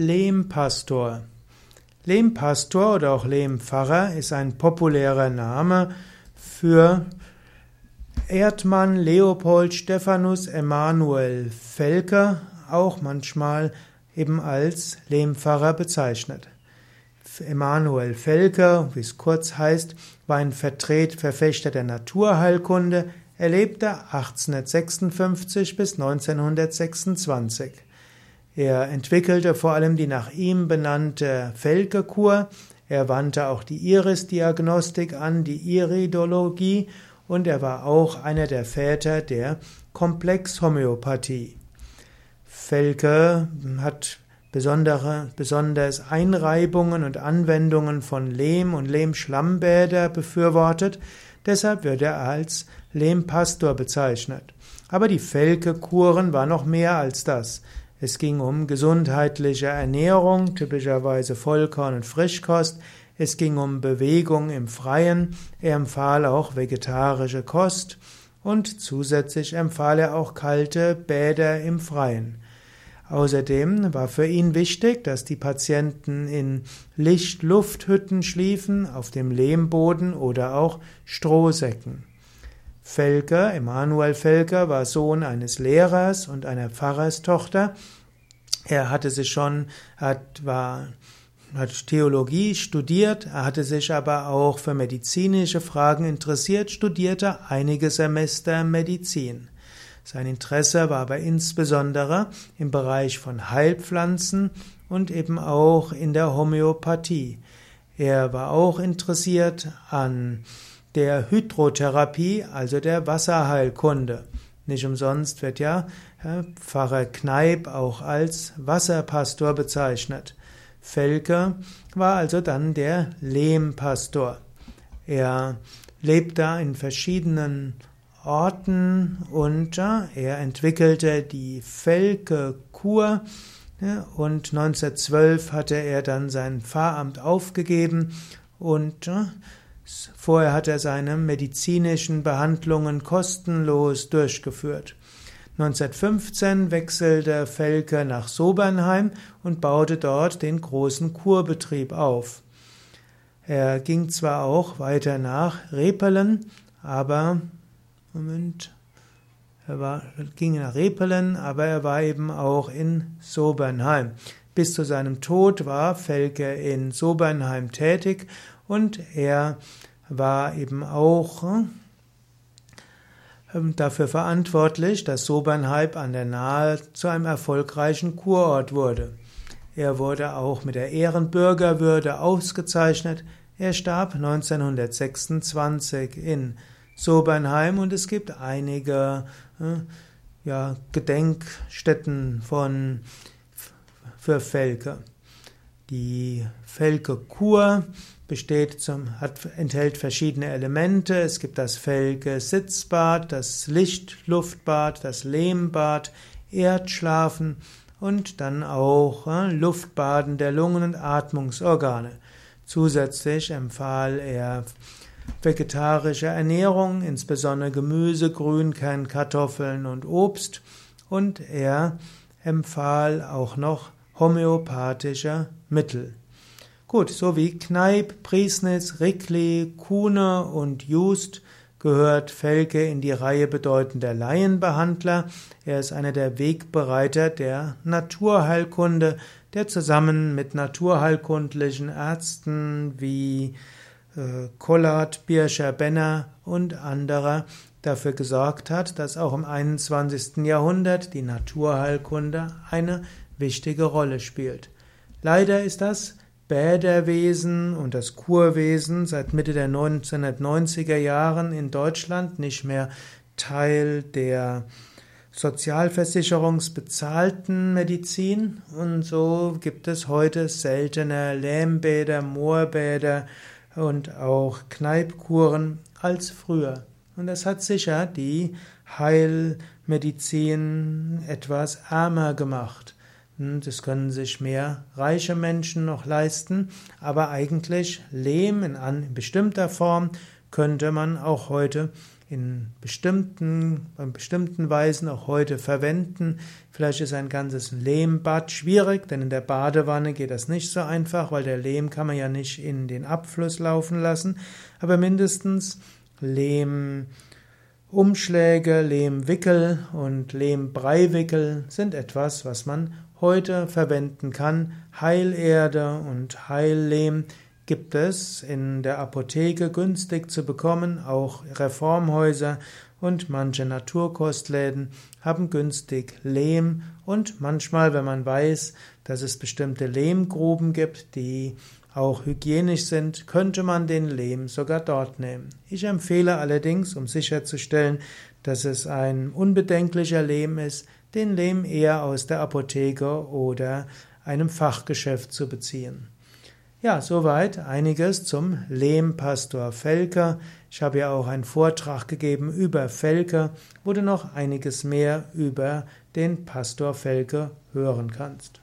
Lehmpastor. Lehmpastor oder auch Lehmpfarrer ist ein populärer Name für Erdmann Leopold Stephanus Emanuel Felker, auch manchmal eben als Lehmpfarrer bezeichnet. Emanuel Felker, wie es kurz heißt, war ein Verfechter der Naturheilkunde. Er lebte 1856 bis 1926. Er entwickelte vor allem die nach ihm benannte Felke-Kur. Er wandte auch die Iris-Diagnostik an, die Iridologie und er war auch einer der Väter der Komplexhomöopathie. Felke hat besondere, besonders Einreibungen und Anwendungen von Lehm und Lehmschlammbäder befürwortet, deshalb wird er als Lehmpastor bezeichnet. Aber die Felke-Kuren war noch mehr als das. Es ging um gesundheitliche Ernährung, typischerweise Vollkorn und Frischkost. Es ging um Bewegung im Freien. Er empfahl auch vegetarische Kost und zusätzlich empfahl er auch kalte Bäder im Freien. Außerdem war für ihn wichtig, dass die Patienten in Licht-Lufthütten schliefen, auf dem Lehmboden oder auch Strohsäcken. Felker, Emanuel Felker, war Sohn eines Lehrers und einer Pfarrerstochter. Er hatte sich schon, hat, war, hat Theologie studiert, er hatte sich aber auch für medizinische Fragen interessiert, studierte einige Semester Medizin. Sein Interesse war aber insbesondere im Bereich von Heilpflanzen und eben auch in der Homöopathie. Er war auch interessiert an der Hydrotherapie, also der Wasserheilkunde. Nicht umsonst wird ja Pfarrer Kneip auch als Wasserpastor bezeichnet. Felke war also dann der Lehmpastor. Er lebte in verschiedenen Orten und er entwickelte die Felke-Kur und 1912 hatte er dann sein Pfarramt aufgegeben und Vorher hat er seine medizinischen Behandlungen kostenlos durchgeführt. 1915 wechselte Felke nach Sobernheim und baute dort den großen Kurbetrieb auf. Er ging zwar auch weiter nach Repelen, aber Moment, er war, ging nach Repelen, aber er war eben auch in Sobernheim. Bis zu seinem Tod war Felke in Sobernheim tätig und er war eben auch ähm, dafür verantwortlich, dass Sobernheim an der Nahe zu einem erfolgreichen Kurort wurde. Er wurde auch mit der Ehrenbürgerwürde ausgezeichnet. Er starb 1926 in Sobernheim und es gibt einige äh, ja, Gedenkstätten von, für Felke. Die Felke-Kur besteht zum, hat, enthält verschiedene Elemente. Es gibt das Felge-Sitzbad, das Lichtluftbad, das Lehmbad, Erdschlafen und dann auch äh, Luftbaden der Lungen und Atmungsorgane. Zusätzlich empfahl er vegetarische Ernährung, insbesondere Gemüse, Grünkern, Kartoffeln und Obst. Und er empfahl auch noch homöopathische Mittel. Gut, so wie Kneip, Priesnitz, Rickli, Kuhne und Just gehört Felke in die Reihe bedeutender Laienbehandler. Er ist einer der Wegbereiter der Naturheilkunde, der zusammen mit naturheilkundlichen Ärzten wie äh, Collard, Birscher, Benner und anderer dafür gesorgt hat, dass auch im 21. Jahrhundert die Naturheilkunde eine wichtige Rolle spielt. Leider ist das Bäderwesen und das Kurwesen seit Mitte der 1990er Jahren in Deutschland nicht mehr Teil der sozialversicherungsbezahlten Medizin und so gibt es heute seltener Lähmbäder, Moorbäder und auch Kneipkuren als früher. Und das hat sicher die Heilmedizin etwas ärmer gemacht. Hm, das können sich mehr reiche Menschen noch leisten, aber eigentlich Lehm in, an, in bestimmter Form könnte man auch heute in bestimmten, in bestimmten Weisen auch heute verwenden. Vielleicht ist ein ganzes Lehmbad schwierig, denn in der Badewanne geht das nicht so einfach, weil der Lehm kann man ja nicht in den Abfluss laufen lassen. Aber mindestens Lehmumschläge, Lehmwickel und Lehmbreiwickel sind etwas, was man heute verwenden kann. Heilerde und Heillehm gibt es in der Apotheke günstig zu bekommen. Auch Reformhäuser und manche Naturkostläden haben günstig Lehm und manchmal, wenn man weiß, dass es bestimmte Lehmgruben gibt, die auch hygienisch sind, könnte man den Lehm sogar dort nehmen. Ich empfehle allerdings, um sicherzustellen, dass es ein unbedenklicher Lehm ist, den Lehm eher aus der Apotheke oder einem Fachgeschäft zu beziehen. Ja, soweit einiges zum Lehmpastor Felker. Ich habe ja auch einen Vortrag gegeben über Felker, wo du noch einiges mehr über den Pastor Felker hören kannst.